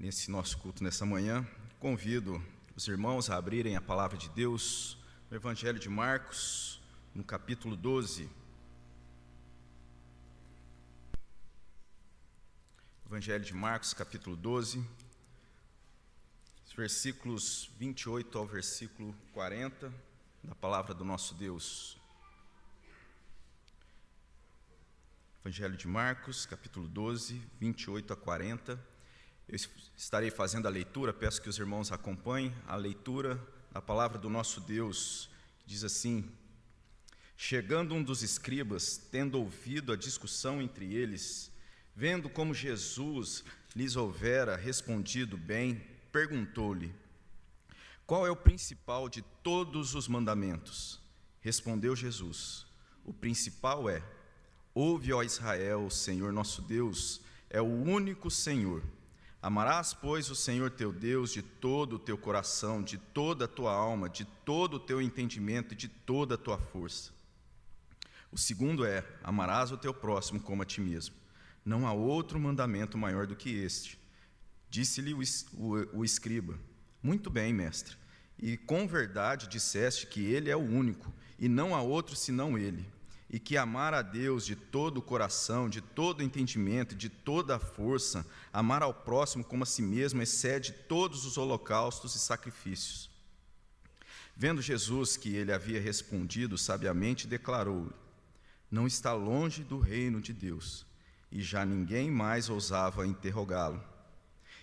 nesse nosso culto nessa manhã. Convido os irmãos a abrirem a palavra de Deus no Evangelho de Marcos, no capítulo 12. Evangelho de Marcos, capítulo 12, versículos 28 ao versículo 40 da palavra do nosso Deus. Evangelho de Marcos, capítulo 12, 28 a 40. Eu estarei fazendo a leitura, peço que os irmãos acompanhem a leitura da palavra do nosso Deus, diz assim: Chegando um dos escribas, tendo ouvido a discussão entre eles, vendo como Jesus lhes houvera respondido bem, perguntou-lhe: Qual é o principal de todos os mandamentos? Respondeu Jesus: O principal é: Ouve, ó Israel, o Senhor nosso Deus é o único Senhor. Amarás, pois, o Senhor teu Deus de todo o teu coração, de toda a tua alma, de todo o teu entendimento e de toda a tua força. O segundo é: amarás o teu próximo como a ti mesmo. Não há outro mandamento maior do que este. Disse-lhe o, o, o escriba: Muito bem, mestre. E com verdade disseste que ele é o único, e não há outro senão ele e que amar a Deus de todo o coração, de todo o entendimento, de toda a força, amar ao próximo como a si mesmo, excede todos os holocaustos e sacrifícios. Vendo Jesus que ele havia respondido sabiamente, declarou-lhe: Não está longe do reino de Deus. E já ninguém mais ousava interrogá-lo.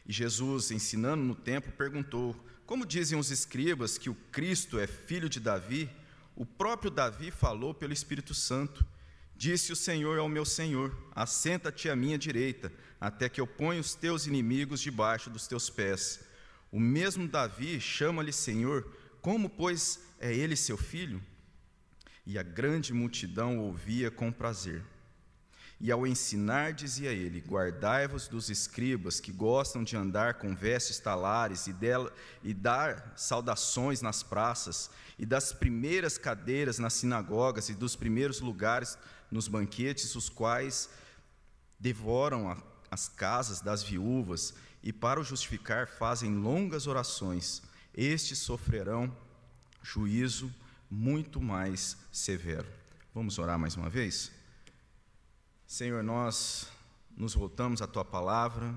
E Jesus, ensinando no templo, perguntou: Como dizem os escribas que o Cristo é filho de Davi? O próprio Davi falou pelo Espírito Santo. Disse o Senhor ao meu Senhor: Assenta-te à minha direita, até que eu ponha os teus inimigos debaixo dos teus pés. O mesmo Davi chama-lhe Senhor, como, pois, é ele seu filho? E a grande multidão ouvia com prazer. E ao ensinar, dizia ele: Guardai-vos dos escribas que gostam de andar com vestes talares e, dela, e dar saudações nas praças, e das primeiras cadeiras nas sinagogas e dos primeiros lugares nos banquetes, os quais devoram a, as casas das viúvas e, para o justificar, fazem longas orações. Estes sofrerão juízo muito mais severo. Vamos orar mais uma vez? Senhor, nós nos voltamos à tua palavra,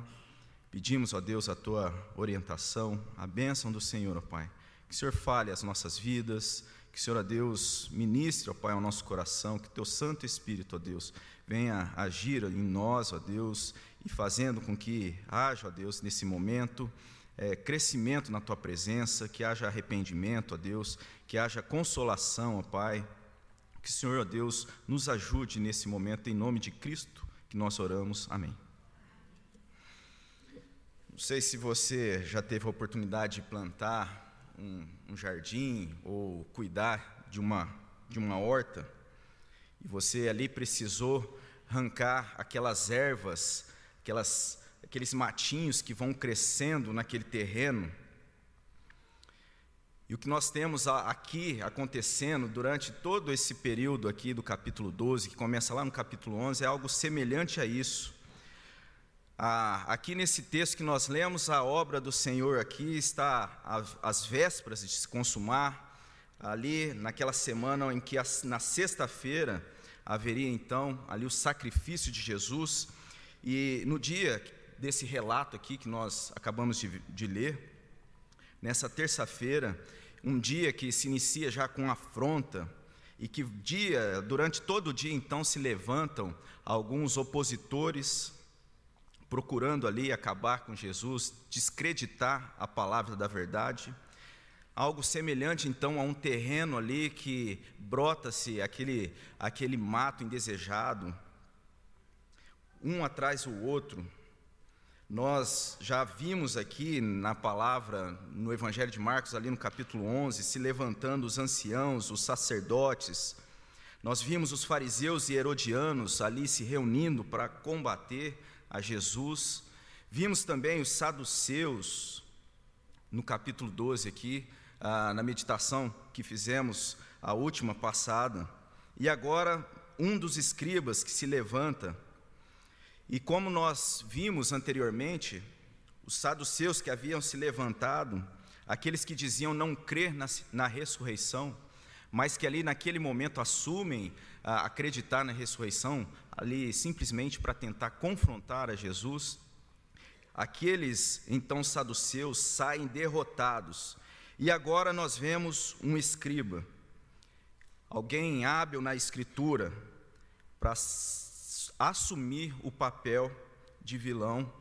pedimos, a Deus, a tua orientação, a bênção do Senhor, ó Pai. Que o Senhor fale as nossas vidas, que o Senhor, ó Deus, ministre, ó Pai, ao nosso coração, que teu Santo Espírito, ó Deus, venha agir em nós, ó Deus, e fazendo com que haja, ó Deus, nesse momento, é, crescimento na tua presença, que haja arrependimento, ó Deus, que haja consolação, ó Pai, que o Senhor, ó Deus, nos ajude nesse momento, em nome de Cristo, que nós oramos. Amém. Não sei se você já teve a oportunidade de plantar um, um jardim ou cuidar de uma, de uma horta, e você ali precisou arrancar aquelas ervas, aquelas, aqueles matinhos que vão crescendo naquele terreno, e o que nós temos aqui acontecendo durante todo esse período aqui do capítulo 12, que começa lá no capítulo 11, é algo semelhante a isso. Aqui nesse texto que nós lemos, a obra do Senhor aqui está às vésperas de se consumar, ali naquela semana em que na sexta-feira haveria então ali o sacrifício de Jesus, e no dia desse relato aqui que nós acabamos de, de ler, nessa terça-feira, um dia que se inicia já com afronta, e que dia, durante todo o dia então se levantam alguns opositores procurando ali acabar com Jesus, descreditar a palavra da verdade. Algo semelhante então a um terreno ali que brota-se aquele aquele mato indesejado, um atrás do outro, nós já vimos aqui na palavra, no Evangelho de Marcos, ali no capítulo 11, se levantando os anciãos, os sacerdotes. Nós vimos os fariseus e herodianos ali se reunindo para combater a Jesus. Vimos também os saduceus, no capítulo 12 aqui, ah, na meditação que fizemos a última passada. E agora, um dos escribas que se levanta e como nós vimos anteriormente, os saduceus que haviam se levantado, aqueles que diziam não crer na, na ressurreição, mas que ali naquele momento assumem ah, acreditar na ressurreição, ali simplesmente para tentar confrontar a Jesus, aqueles então saduceus saem derrotados. E agora nós vemos um escriba, alguém hábil na escritura, para assumir o papel de vilão,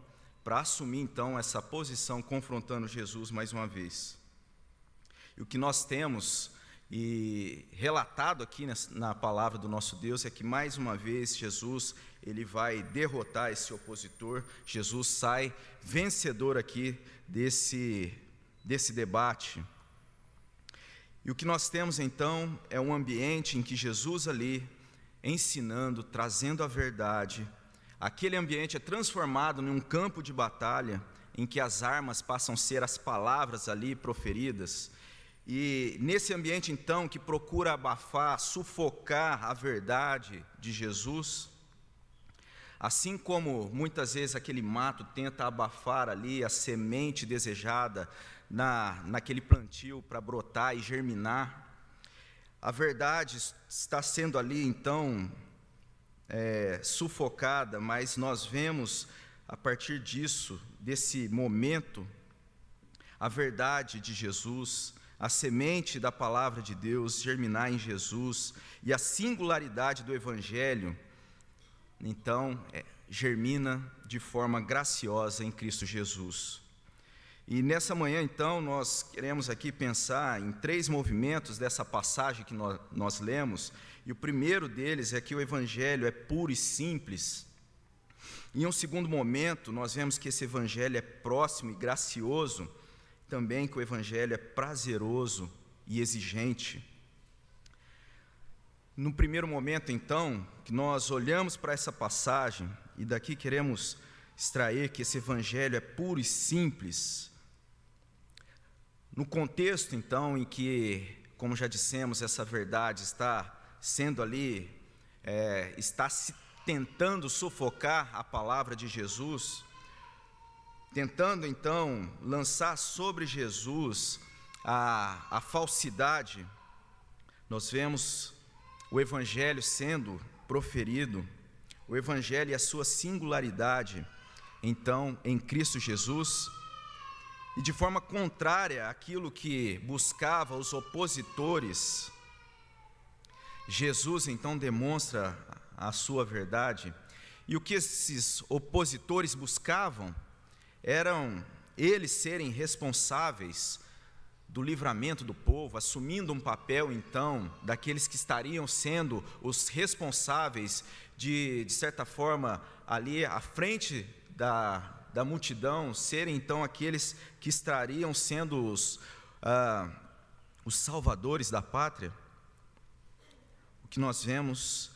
para assumir então essa posição confrontando Jesus mais uma vez. E o que nós temos e relatado aqui na palavra do nosso Deus é que mais uma vez Jesus ele vai derrotar esse opositor. Jesus sai vencedor aqui desse desse debate. E o que nós temos então é um ambiente em que Jesus ali ensinando, trazendo a verdade. Aquele ambiente é transformado num campo de batalha em que as armas passam a ser as palavras ali proferidas e nesse ambiente, então, que procura abafar, sufocar a verdade de Jesus, assim como muitas vezes aquele mato tenta abafar ali a semente desejada na, naquele plantio para brotar e germinar, a verdade está sendo ali, então, é, sufocada, mas nós vemos, a partir disso, desse momento, a verdade de Jesus, a semente da palavra de Deus germinar em Jesus e a singularidade do Evangelho, então, é, germina de forma graciosa em Cristo Jesus. E nessa manhã, então, nós queremos aqui pensar em três movimentos dessa passagem que nós, nós lemos, e o primeiro deles é que o Evangelho é puro e simples. Em um segundo momento, nós vemos que esse Evangelho é próximo e gracioso também que o Evangelho é prazeroso e exigente. No primeiro momento, então, que nós olhamos para essa passagem e daqui queremos extrair que esse Evangelho é puro e simples. No contexto, então, em que, como já dissemos, essa verdade está sendo ali, é, está se tentando sufocar a palavra de Jesus, tentando então lançar sobre Jesus a, a falsidade, nós vemos o Evangelho sendo proferido, o Evangelho e a sua singularidade, então, em Cristo Jesus, e de forma contrária àquilo que buscava os opositores, Jesus então demonstra a sua verdade, e o que esses opositores buscavam eram eles serem responsáveis do livramento do povo, assumindo um papel então daqueles que estariam sendo os responsáveis de, de certa forma, ali à frente da, da multidão, serem então aqueles que estariam sendo os, ah, os salvadores da pátria. O que nós vemos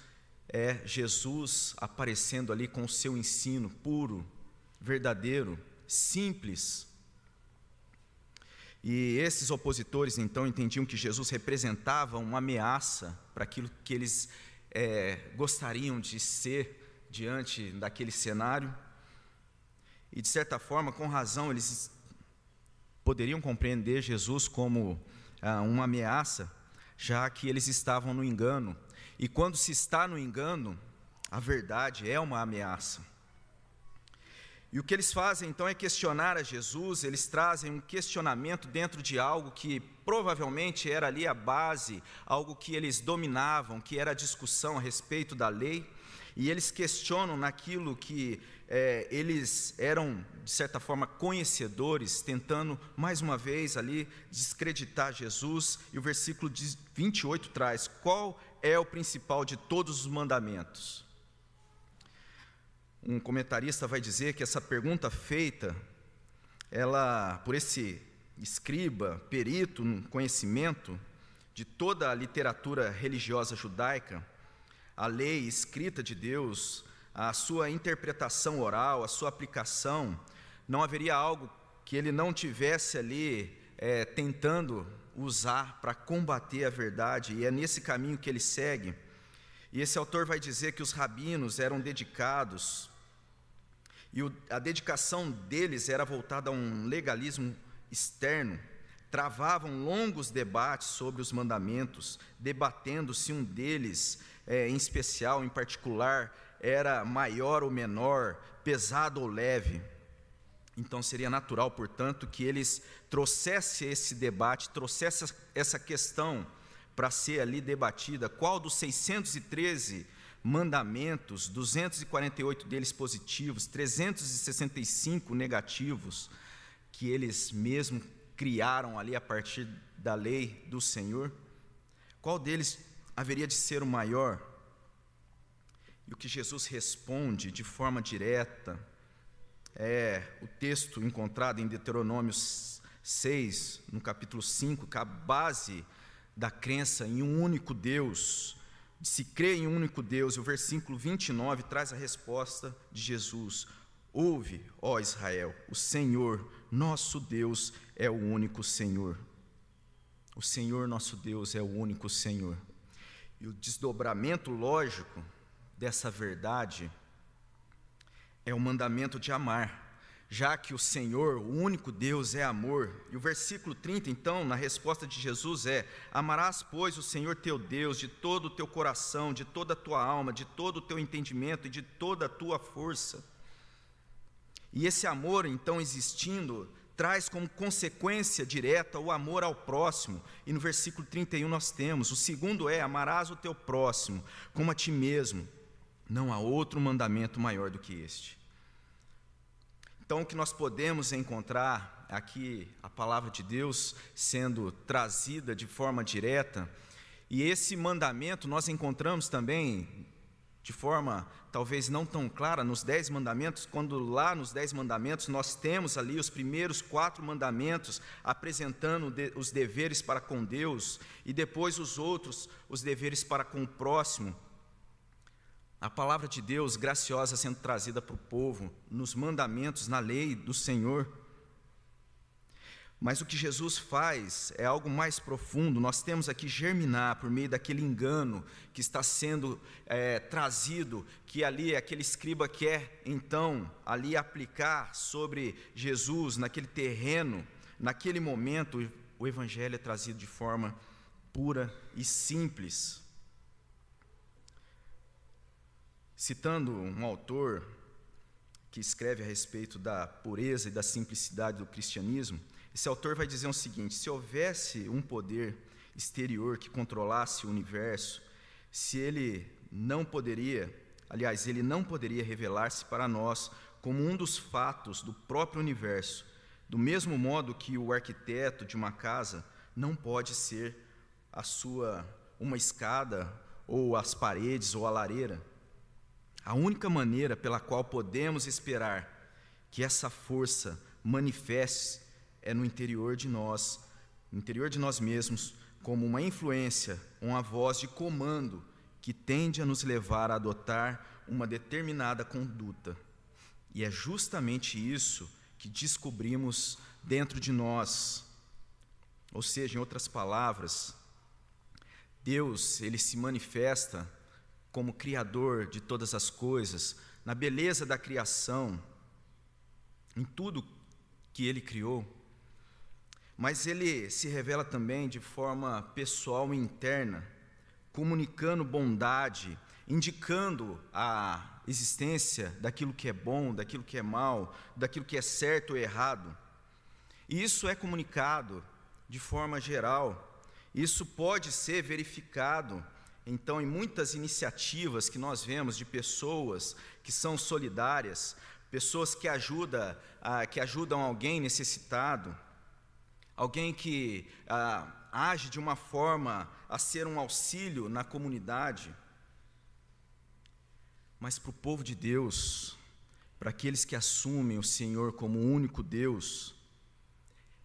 é Jesus aparecendo ali com o seu ensino puro, verdadeiro, simples. E esses opositores então entendiam que Jesus representava uma ameaça para aquilo que eles é, gostariam de ser diante daquele cenário. E de certa forma, com razão, eles poderiam compreender Jesus como ah, uma ameaça, já que eles estavam no engano. E quando se está no engano, a verdade é uma ameaça. E o que eles fazem então é questionar a Jesus, eles trazem um questionamento dentro de algo que provavelmente era ali a base, algo que eles dominavam, que era a discussão a respeito da lei, e eles questionam naquilo que é, eles eram, de certa forma, conhecedores, tentando mais uma vez ali descreditar Jesus, e o versículo 28 traz: qual é o principal de todos os mandamentos? um comentarista vai dizer que essa pergunta feita, ela por esse escriba, perito no conhecimento de toda a literatura religiosa judaica, a lei escrita de Deus, a sua interpretação oral, a sua aplicação, não haveria algo que ele não tivesse ali é, tentando usar para combater a verdade, e é nesse caminho que ele segue. E esse autor vai dizer que os rabinos eram dedicados E o, a dedicação deles era voltada a um legalismo externo. Travavam longos debates sobre os mandamentos, debatendo se um deles, é, em especial, em particular, era maior ou menor, pesado ou leve. Então seria natural, portanto, que eles trouxessem esse debate, trouxessem essa questão para ser ali debatida. Qual dos 613 mandamentos, 248 deles positivos, 365 negativos, que eles mesmos criaram ali a partir da lei do Senhor? Qual deles haveria de ser o maior? E o que Jesus responde de forma direta é o texto encontrado em Deuteronômio 6, no capítulo 5, que é a base da crença em um único Deus, de se crer em um único Deus, e o versículo 29 traz a resposta de Jesus: Ouve, ó Israel, o Senhor, nosso Deus, é o único Senhor. O Senhor, nosso Deus, é o único Senhor. E o desdobramento lógico dessa verdade é o mandamento de amar, já que o Senhor, o único Deus, é amor. E o versículo 30, então, na resposta de Jesus é: Amarás, pois, o Senhor teu Deus de todo o teu coração, de toda a tua alma, de todo o teu entendimento e de toda a tua força. E esse amor, então, existindo, traz como consequência direta o amor ao próximo. E no versículo 31 nós temos: o segundo é: amarás o teu próximo como a ti mesmo. Não há outro mandamento maior do que este. Então, o que nós podemos encontrar aqui, a palavra de Deus sendo trazida de forma direta, e esse mandamento nós encontramos também de forma talvez não tão clara nos Dez Mandamentos, quando lá nos Dez Mandamentos nós temos ali os primeiros quatro mandamentos apresentando os deveres para com Deus, e depois os outros, os deveres para com o próximo a palavra de Deus graciosa sendo trazida para o povo, nos mandamentos, na lei do Senhor. Mas o que Jesus faz é algo mais profundo. Nós temos aqui germinar por meio daquele engano que está sendo é, trazido, que ali aquele escriba quer então ali aplicar sobre Jesus naquele terreno, naquele momento. O Evangelho é trazido de forma pura e simples. Citando um autor que escreve a respeito da pureza e da simplicidade do cristianismo, esse autor vai dizer o seguinte: se houvesse um poder exterior que controlasse o universo, se ele não poderia, aliás, ele não poderia revelar-se para nós como um dos fatos do próprio universo, do mesmo modo que o arquiteto de uma casa não pode ser a sua uma escada ou as paredes ou a lareira. A única maneira pela qual podemos esperar que essa força manifeste é no interior de nós, no interior de nós mesmos, como uma influência, uma voz de comando que tende a nos levar a adotar uma determinada conduta. E é justamente isso que descobrimos dentro de nós. Ou seja, em outras palavras, Deus, ele se manifesta como Criador de todas as coisas, na beleza da criação, em tudo que Ele criou, mas Ele se revela também de forma pessoal e interna, comunicando bondade, indicando a existência daquilo que é bom, daquilo que é mal, daquilo que é certo ou errado. E isso é comunicado de forma geral, isso pode ser verificado então, em muitas iniciativas que nós vemos de pessoas que são solidárias, pessoas que, ajuda, ah, que ajudam alguém necessitado, alguém que ah, age de uma forma a ser um auxílio na comunidade. Mas para o povo de Deus, para aqueles que assumem o Senhor como o único Deus,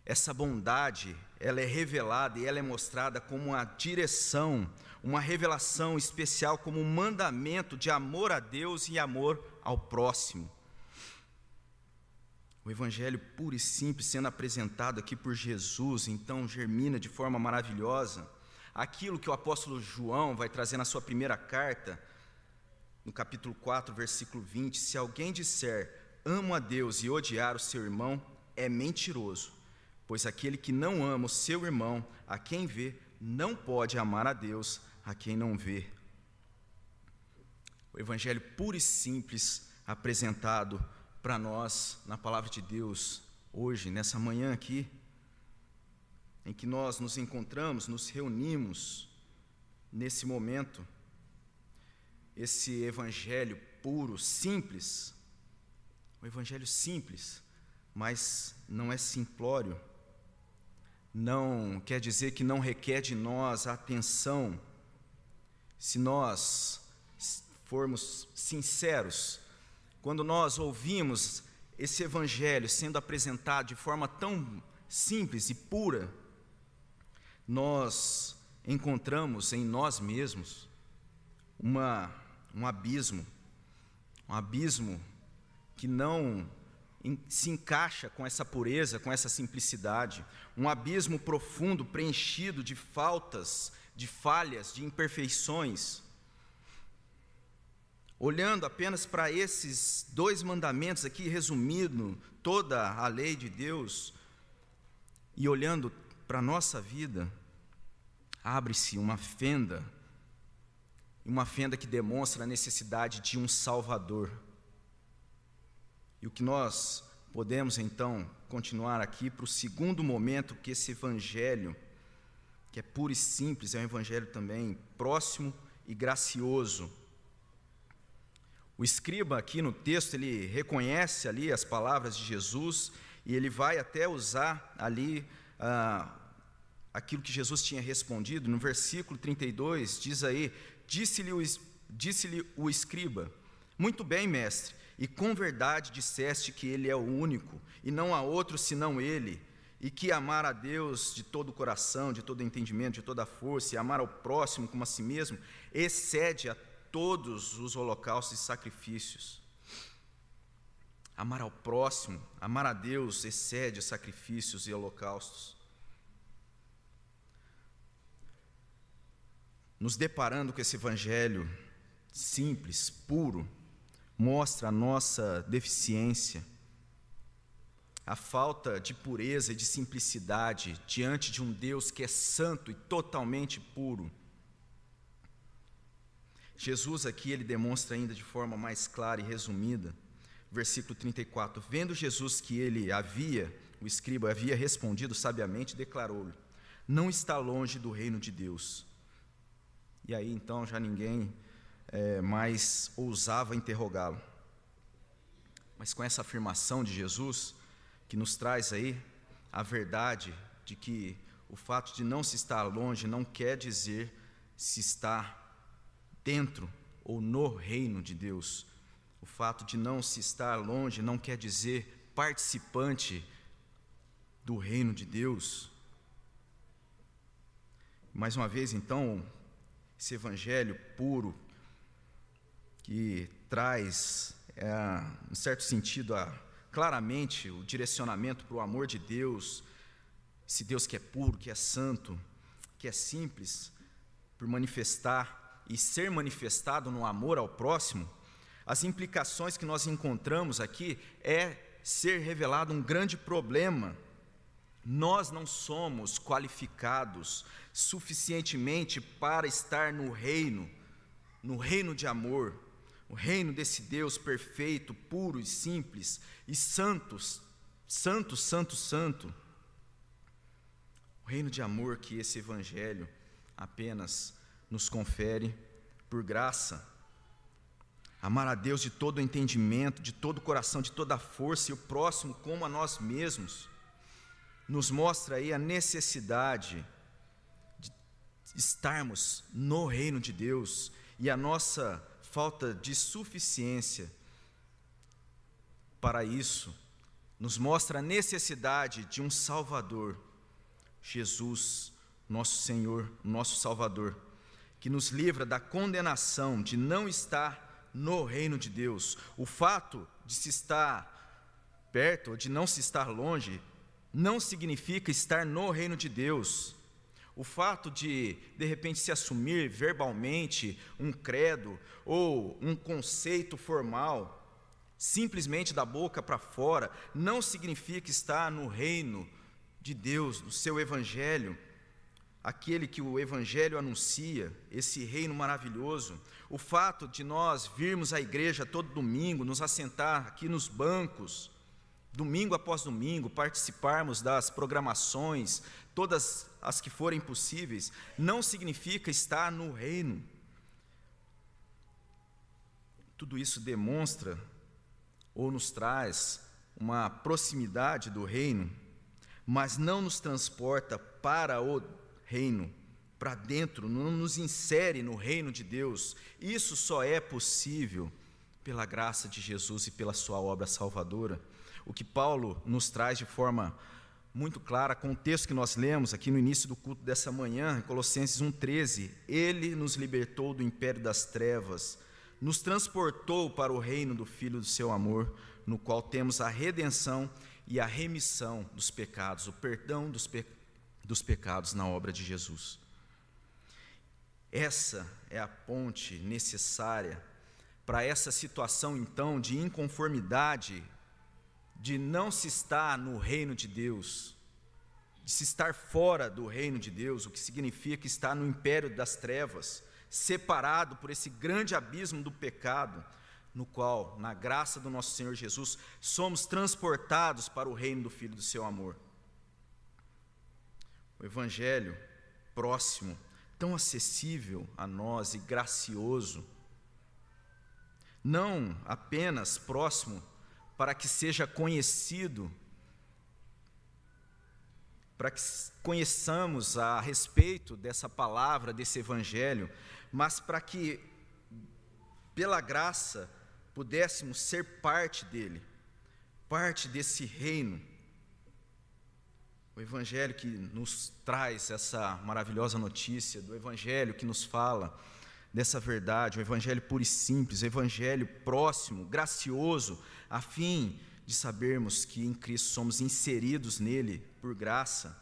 essa bondade, ela é revelada e ela é mostrada como uma direção, uma revelação especial como um mandamento de amor a Deus e amor ao próximo. O Evangelho puro e simples sendo apresentado aqui por Jesus, então germina de forma maravilhosa aquilo que o apóstolo João vai trazer na sua primeira carta, no capítulo 4, versículo 20: Se alguém disser, amo a Deus e odiar o seu irmão é mentiroso, pois aquele que não ama o seu irmão, a quem vê, não pode amar a Deus, a quem não vê. O evangelho puro e simples apresentado para nós na palavra de Deus hoje, nessa manhã aqui, em que nós nos encontramos, nos reunimos nesse momento, esse evangelho puro, simples, o evangelho simples, mas não é simplório, não quer dizer que não requer de nós atenção, se nós formos sinceros, quando nós ouvimos esse evangelho sendo apresentado de forma tão simples e pura, nós encontramos em nós mesmos uma, um abismo, um abismo que não se encaixa com essa pureza, com essa simplicidade, um abismo profundo preenchido de faltas, de falhas, de imperfeições olhando apenas para esses dois mandamentos aqui, resumindo toda a lei de Deus, e olhando para a nossa vida, abre-se uma fenda, uma fenda que demonstra a necessidade de um Salvador. E o que nós podemos então continuar aqui para o segundo momento que esse Evangelho, que é puro e simples, é um Evangelho também próximo e gracioso, o escriba aqui no texto, ele reconhece ali as palavras de Jesus e ele vai até usar ali ah, aquilo que Jesus tinha respondido. No versículo 32 diz aí: Disse-lhe o, disse o escriba: Muito bem, mestre, e com verdade disseste que ele é o único e não há outro senão ele, e que amar a Deus de todo o coração, de todo o entendimento, de toda a força, e amar ao próximo como a si mesmo, excede a todos os holocaustos e sacrifícios. Amar ao próximo, amar a Deus excede sacrifícios e holocaustos. Nos deparando com esse evangelho simples, puro, mostra a nossa deficiência, a falta de pureza e de simplicidade diante de um Deus que é santo e totalmente puro. Jesus aqui ele demonstra ainda de forma mais clara e resumida, versículo 34. Vendo Jesus que ele havia, o escriba havia respondido sabiamente, declarou-lhe: Não está longe do reino de Deus. E aí então já ninguém é, mais ousava interrogá-lo. Mas com essa afirmação de Jesus, que nos traz aí a verdade de que o fato de não se estar longe não quer dizer se está dentro ou no reino de Deus. O fato de não se estar longe não quer dizer participante do reino de Deus. Mais uma vez, então, esse evangelho puro que traz, é, em certo sentido, a, claramente o direcionamento para o amor de Deus, esse Deus que é puro, que é santo, que é simples, por manifestar e ser manifestado no amor ao próximo, as implicações que nós encontramos aqui é ser revelado um grande problema. Nós não somos qualificados suficientemente para estar no reino, no reino de amor, o reino desse Deus perfeito, puro e simples e santos, santo, santo, santo. O reino de amor que esse evangelho apenas nos confere por graça. Amar a Deus de todo o entendimento, de todo o coração, de toda a força e o próximo como a nós mesmos, nos mostra aí a necessidade de estarmos no reino de Deus e a nossa falta de suficiência para isso nos mostra a necessidade de um Salvador, Jesus, nosso Senhor, nosso Salvador que nos livra da condenação de não estar no reino de Deus. O fato de se estar perto ou de não se estar longe não significa estar no reino de Deus. O fato de, de repente, se assumir verbalmente um credo ou um conceito formal simplesmente da boca para fora, não significa estar no reino de Deus, do seu evangelho, aquele que o evangelho anuncia, esse reino maravilhoso. O fato de nós virmos à igreja todo domingo, nos assentar aqui nos bancos, domingo após domingo, participarmos das programações, todas as que forem possíveis, não significa estar no reino. Tudo isso demonstra ou nos traz uma proximidade do reino, mas não nos transporta para o reino, para dentro, não nos insere no reino de Deus. Isso só é possível pela graça de Jesus e pela sua obra salvadora. O que Paulo nos traz de forma muito clara com o texto que nós lemos aqui no início do culto dessa manhã, em Colossenses 1,13. Ele nos libertou do império das trevas nos transportou para o reino do Filho do seu amor, no qual temos a redenção e a remissão dos pecados, o perdão dos, pe dos pecados na obra de Jesus. Essa é a ponte necessária para essa situação, então, de inconformidade, de não se estar no reino de Deus, de se estar fora do reino de Deus, o que significa estar no império das trevas separado por esse grande abismo do pecado, no qual, na graça do nosso Senhor Jesus, somos transportados para o reino do Filho do seu amor. O Evangelho próximo, tão acessível a nós e gracioso, não apenas próximo para que seja conhecido, para que conheçamos a respeito dessa palavra, desse Evangelho, mas para que, pela graça, pudéssemos ser parte dele, parte desse reino. O Evangelho que nos traz essa maravilhosa notícia, do Evangelho que nos fala dessa verdade, o Evangelho puro e simples, o Evangelho próximo, gracioso, a fim de sabermos que em Cristo somos inseridos nele por graça.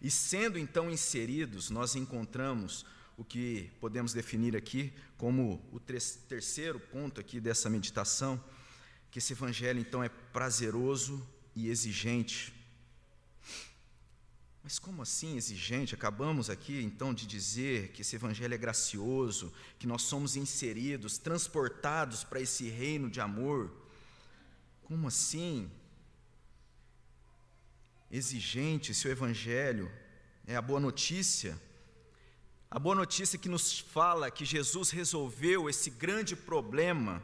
E sendo então inseridos, nós encontramos o que podemos definir aqui como o terceiro ponto aqui dessa meditação, que esse evangelho então é prazeroso e exigente. Mas como assim exigente? Acabamos aqui então de dizer que esse evangelho é gracioso, que nós somos inseridos, transportados para esse reino de amor. Como assim? Exigente, se o evangelho é a boa notícia a boa notícia que nos fala que Jesus resolveu esse grande problema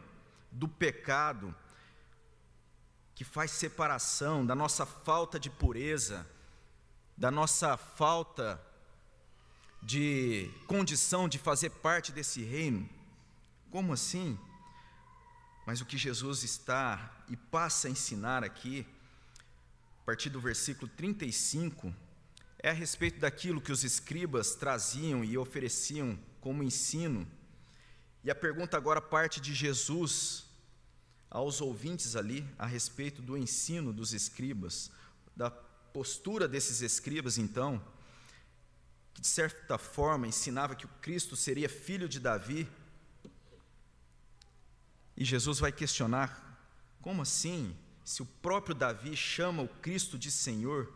do pecado, que faz separação da nossa falta de pureza, da nossa falta de condição de fazer parte desse reino. Como assim? Mas o que Jesus está e passa a ensinar aqui, a partir do versículo 35, é a respeito daquilo que os escribas traziam e ofereciam como ensino. E a pergunta agora parte de Jesus aos ouvintes ali a respeito do ensino dos escribas, da postura desses escribas, então, que de certa forma ensinava que o Cristo seria filho de Davi. E Jesus vai questionar: como assim? Se o próprio Davi chama o Cristo de Senhor?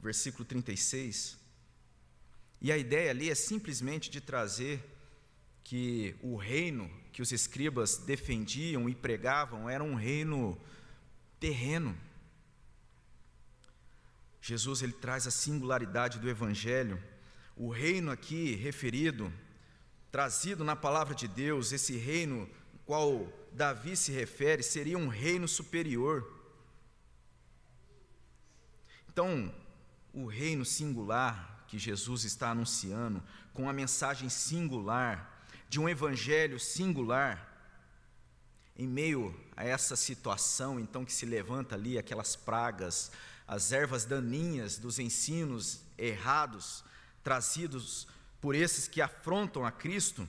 versículo 36. E a ideia ali é simplesmente de trazer que o reino que os escribas defendiam e pregavam era um reino terreno. Jesus ele traz a singularidade do evangelho. O reino aqui referido, trazido na palavra de Deus, esse reino qual Davi se refere, seria um reino superior. Então, o reino singular que Jesus está anunciando, com a mensagem singular, de um evangelho singular, em meio a essa situação, então, que se levanta ali, aquelas pragas, as ervas daninhas dos ensinos errados, trazidos por esses que afrontam a Cristo,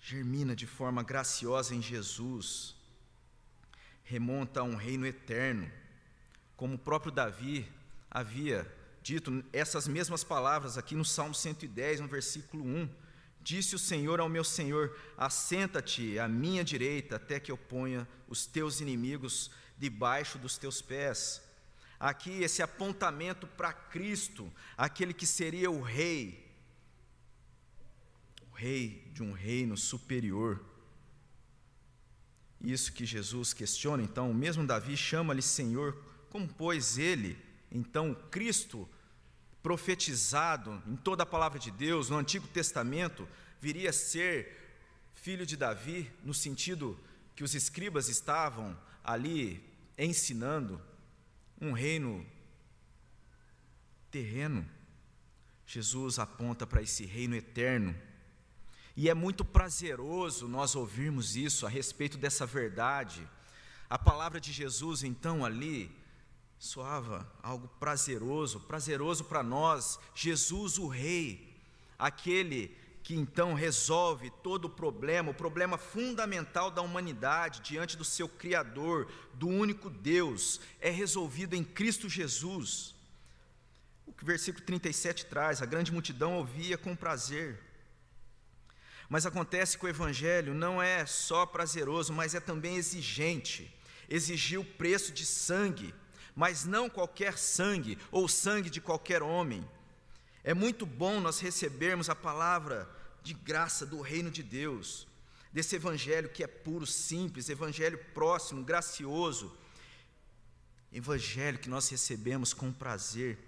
germina de forma graciosa em Jesus, remonta a um reino eterno, como o próprio Davi havia dito essas mesmas palavras aqui no Salmo 110, no versículo 1, Disse o Senhor ao meu Senhor: Assenta-te à minha direita, até que eu ponha os teus inimigos debaixo dos teus pés. Aqui, esse apontamento para Cristo, aquele que seria o Rei, o Rei de um reino superior. Isso que Jesus questiona, então, o mesmo Davi chama-lhe Senhor, como pois ele, então, Cristo, profetizado em toda a palavra de Deus, no Antigo Testamento, viria a ser filho de Davi, no sentido que os escribas estavam ali ensinando um reino terreno. Jesus aponta para esse reino eterno. E é muito prazeroso nós ouvirmos isso a respeito dessa verdade. A palavra de Jesus, então, ali, soava algo prazeroso, prazeroso para nós, Jesus o Rei, aquele que então resolve todo o problema, o problema fundamental da humanidade diante do seu Criador, do único Deus, é resolvido em Cristo Jesus. O que o versículo 37 traz: a grande multidão ouvia com prazer. Mas acontece que o Evangelho não é só prazeroso, mas é também exigente. Exigiu o preço de sangue mas não qualquer sangue ou sangue de qualquer homem. É muito bom nós recebermos a palavra de graça do reino de Deus, desse evangelho que é puro, simples, evangelho próximo, gracioso, evangelho que nós recebemos com prazer.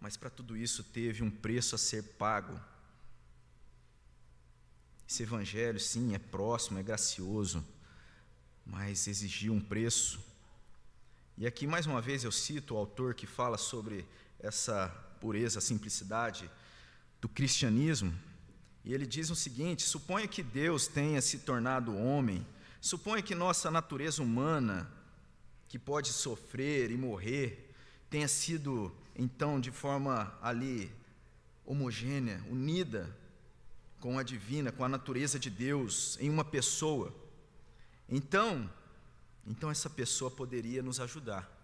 Mas para tudo isso teve um preço a ser pago. Esse evangelho, sim, é próximo, é gracioso, mas exigiu um preço e aqui, mais uma vez, eu cito o autor que fala sobre essa pureza, simplicidade do cristianismo. E ele diz o seguinte: suponha que Deus tenha se tornado homem, suponha que nossa natureza humana, que pode sofrer e morrer, tenha sido, então, de forma ali homogênea, unida com a divina, com a natureza de Deus em uma pessoa. Então, então essa pessoa poderia nos ajudar.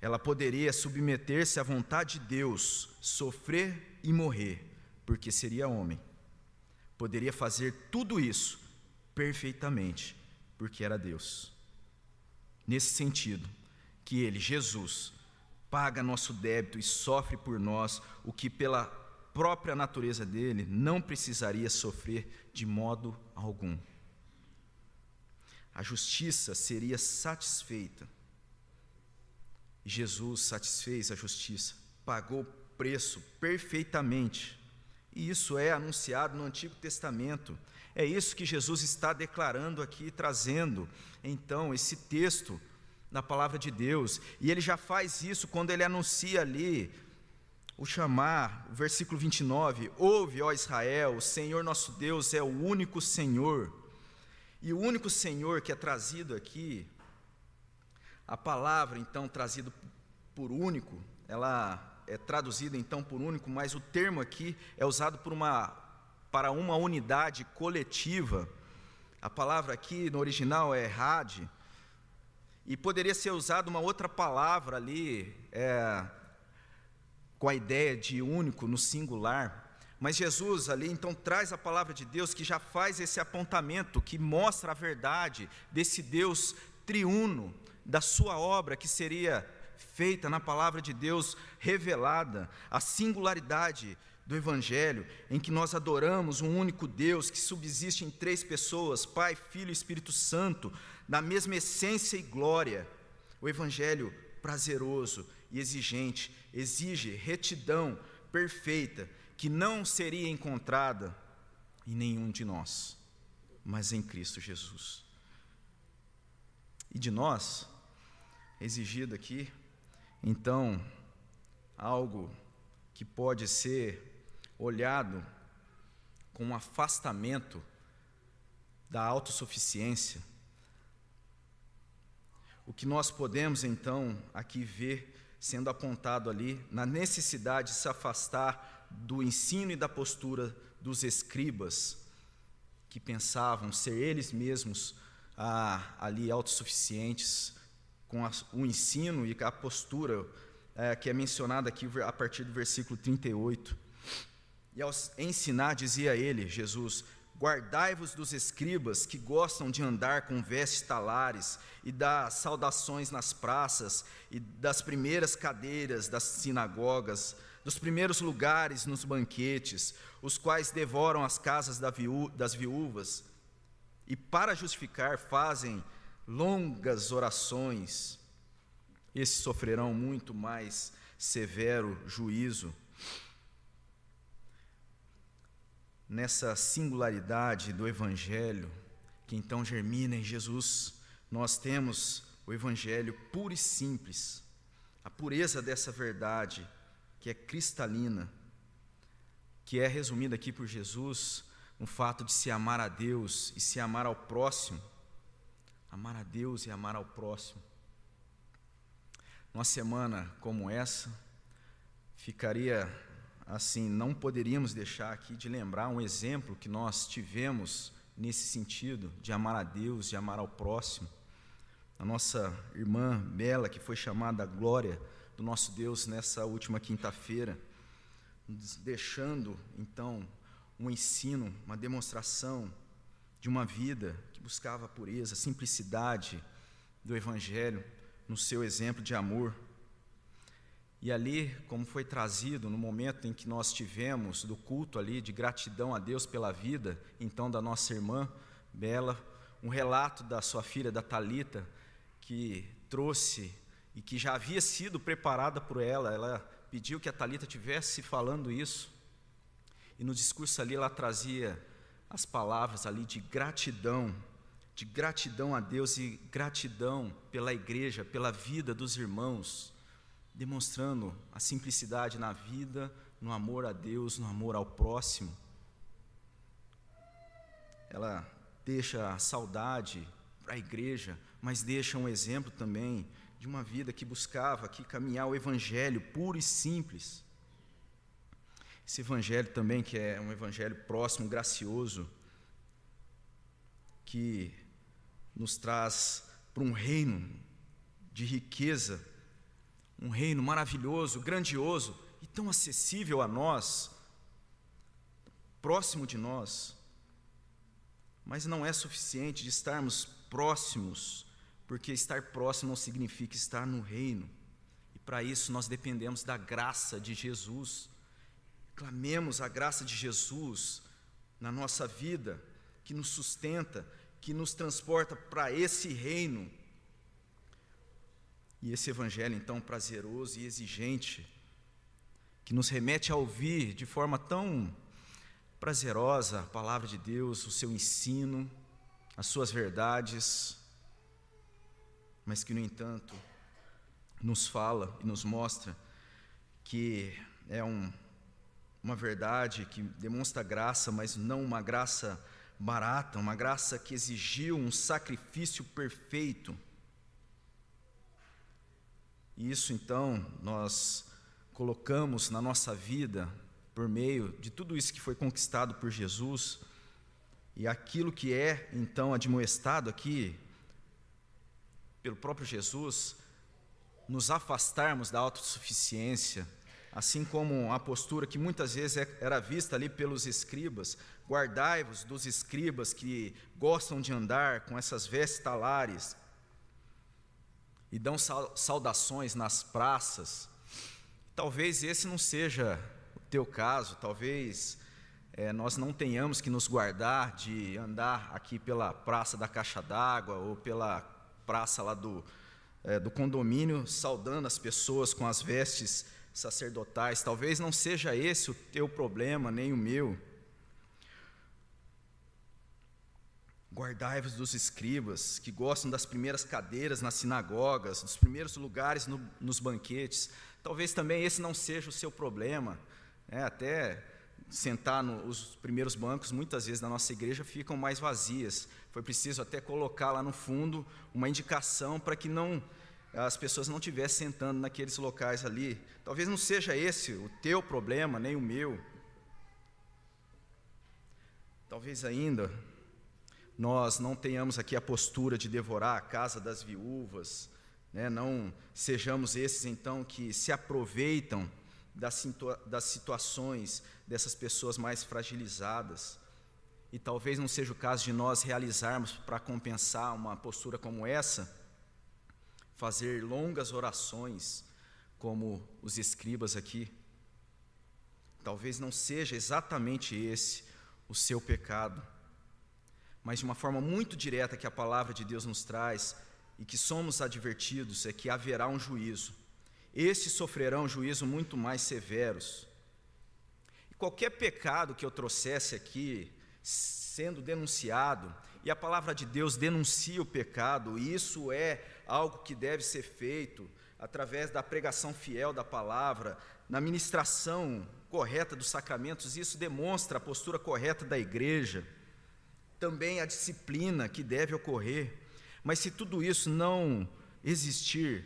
Ela poderia submeter-se à vontade de Deus, sofrer e morrer, porque seria homem. Poderia fazer tudo isso perfeitamente, porque era Deus. Nesse sentido, que Ele, Jesus, paga nosso débito e sofre por nós o que, pela própria natureza dele, não precisaria sofrer de modo algum a justiça seria satisfeita. Jesus satisfez a justiça, pagou o preço perfeitamente. E isso é anunciado no Antigo Testamento. É isso que Jesus está declarando aqui, trazendo então esse texto na palavra de Deus. E ele já faz isso quando ele anuncia ali o chamar, versículo 29, ouve, ó Israel, o Senhor nosso Deus é o único Senhor. E o único Senhor que é trazido aqui, a palavra então trazida por único, ela é traduzida então por único, mas o termo aqui é usado por uma, para uma unidade coletiva. A palavra aqui no original é had, e poderia ser usada uma outra palavra ali, é, com a ideia de único no singular, mas Jesus ali então traz a palavra de Deus que já faz esse apontamento, que mostra a verdade desse Deus triuno, da sua obra que seria feita na palavra de Deus revelada, a singularidade do Evangelho, em que nós adoramos um único Deus que subsiste em três pessoas, Pai, Filho e Espírito Santo, na mesma essência e glória. O Evangelho prazeroso e exigente exige retidão perfeita que não seria encontrada em nenhum de nós, mas em Cristo Jesus. E de nós, exigido aqui, então, algo que pode ser olhado com um afastamento da autossuficiência. O que nós podemos então aqui ver sendo apontado ali na necessidade de se afastar do ensino e da postura dos escribas, que pensavam ser eles mesmos ah, ali autossuficientes, com a, o ensino e a postura é, que é mencionada aqui a partir do versículo 38. E ao ensinar, dizia ele, Jesus: Guardai-vos dos escribas que gostam de andar com vestes talares e das saudações nas praças e das primeiras cadeiras das sinagogas, dos primeiros lugares nos banquetes, os quais devoram as casas das viúvas e, para justificar, fazem longas orações. Esses sofrerão muito mais severo juízo. nessa singularidade do Evangelho, que então germina em Jesus, nós temos o Evangelho puro e simples, a pureza dessa verdade, que é cristalina, que é resumida aqui por Jesus no fato de se amar a Deus e se amar ao próximo. Amar a Deus e amar ao próximo. Numa semana como essa, ficaria assim, não poderíamos deixar aqui de lembrar um exemplo que nós tivemos nesse sentido, de amar a Deus, de amar ao próximo. A nossa irmã Bela, que foi chamada a glória do nosso Deus nessa última quinta-feira, deixando então um ensino, uma demonstração de uma vida que buscava a pureza, a simplicidade do Evangelho no seu exemplo de amor. E ali, como foi trazido no momento em que nós tivemos do culto ali de gratidão a Deus pela vida, então da nossa irmã Bela, um relato da sua filha da Talita que trouxe e que já havia sido preparada por ela, ela pediu que a Talita tivesse falando isso. E no discurso ali ela trazia as palavras ali de gratidão, de gratidão a Deus e gratidão pela igreja, pela vida dos irmãos demonstrando a simplicidade na vida, no amor a Deus, no amor ao próximo. Ela deixa a saudade para a igreja, mas deixa um exemplo também de uma vida que buscava que caminhar o evangelho puro e simples. Esse evangelho também que é um evangelho próximo, gracioso, que nos traz para um reino de riqueza um reino maravilhoso, grandioso e tão acessível a nós, próximo de nós. Mas não é suficiente de estarmos próximos, porque estar próximo não significa estar no reino. E para isso nós dependemos da graça de Jesus. Clamemos a graça de Jesus na nossa vida, que nos sustenta, que nos transporta para esse reino. E esse evangelho, então, prazeroso e exigente, que nos remete a ouvir de forma tão prazerosa a palavra de Deus, o seu ensino, as suas verdades, mas que, no entanto, nos fala e nos mostra que é um, uma verdade que demonstra graça, mas não uma graça barata, uma graça que exigiu um sacrifício perfeito. E isso então nós colocamos na nossa vida por meio de tudo isso que foi conquistado por Jesus. E aquilo que é então admoestado aqui pelo próprio Jesus, nos afastarmos da autossuficiência, assim como a postura que muitas vezes é, era vista ali pelos escribas, guardai-vos dos escribas que gostam de andar com essas vestes talares, e dão saudações nas praças. Talvez esse não seja o teu caso, talvez é, nós não tenhamos que nos guardar de andar aqui pela praça da Caixa d'Água ou pela praça lá do, é, do condomínio, saudando as pessoas com as vestes sacerdotais. Talvez não seja esse o teu problema, nem o meu. Guardai-vos dos escribas, que gostam das primeiras cadeiras nas sinagogas, dos primeiros lugares no, nos banquetes. Talvez também esse não seja o seu problema. Né? Até sentar nos primeiros bancos, muitas vezes na nossa igreja, ficam mais vazias. Foi preciso até colocar lá no fundo uma indicação para que não as pessoas não estivessem sentando naqueles locais ali. Talvez não seja esse o teu problema, nem o meu. Talvez ainda nós não tenhamos aqui a postura de devorar a casa das viúvas, né? não sejamos esses então que se aproveitam das, situa das situações dessas pessoas mais fragilizadas. E talvez não seja o caso de nós realizarmos para compensar uma postura como essa, fazer longas orações, como os escribas aqui. Talvez não seja exatamente esse o seu pecado, mas de uma forma muito direta que a palavra de Deus nos traz e que somos advertidos é que haverá um juízo. Estes sofrerão juízo muito mais severos. E qualquer pecado que eu trouxesse aqui, sendo denunciado, e a palavra de Deus denuncia o pecado, e isso é algo que deve ser feito através da pregação fiel da palavra, na ministração correta dos sacramentos, isso demonstra a postura correta da igreja, também a disciplina que deve ocorrer. Mas se tudo isso não existir,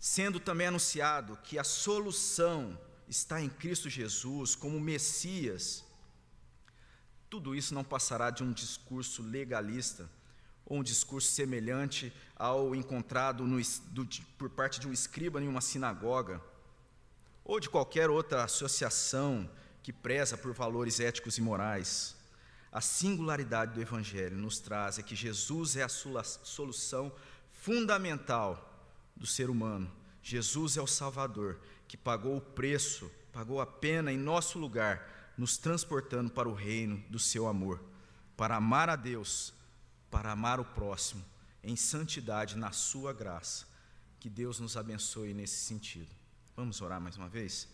sendo também anunciado que a solução está em Cristo Jesus como Messias, tudo isso não passará de um discurso legalista ou um discurso semelhante ao encontrado no, do, por parte de um escriba em uma sinagoga ou de qualquer outra associação que preza por valores éticos e morais. A singularidade do Evangelho nos traz é que Jesus é a solução fundamental do ser humano. Jesus é o Salvador que pagou o preço, pagou a pena em nosso lugar, nos transportando para o reino do seu amor, para amar a Deus, para amar o próximo, em santidade, na sua graça. Que Deus nos abençoe nesse sentido. Vamos orar mais uma vez?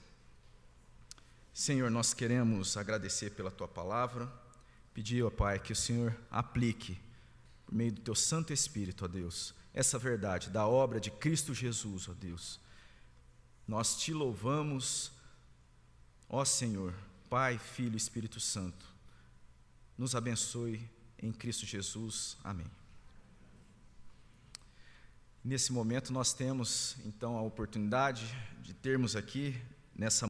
Senhor, nós queremos agradecer pela tua palavra, pedir, ó Pai, que o Senhor aplique, por meio do teu Santo Espírito, ó Deus, essa verdade da obra de Cristo Jesus, ó Deus. Nós te louvamos, ó Senhor, Pai, Filho e Espírito Santo. Nos abençoe em Cristo Jesus. Amém. Nesse momento, nós temos então a oportunidade de termos aqui, nessa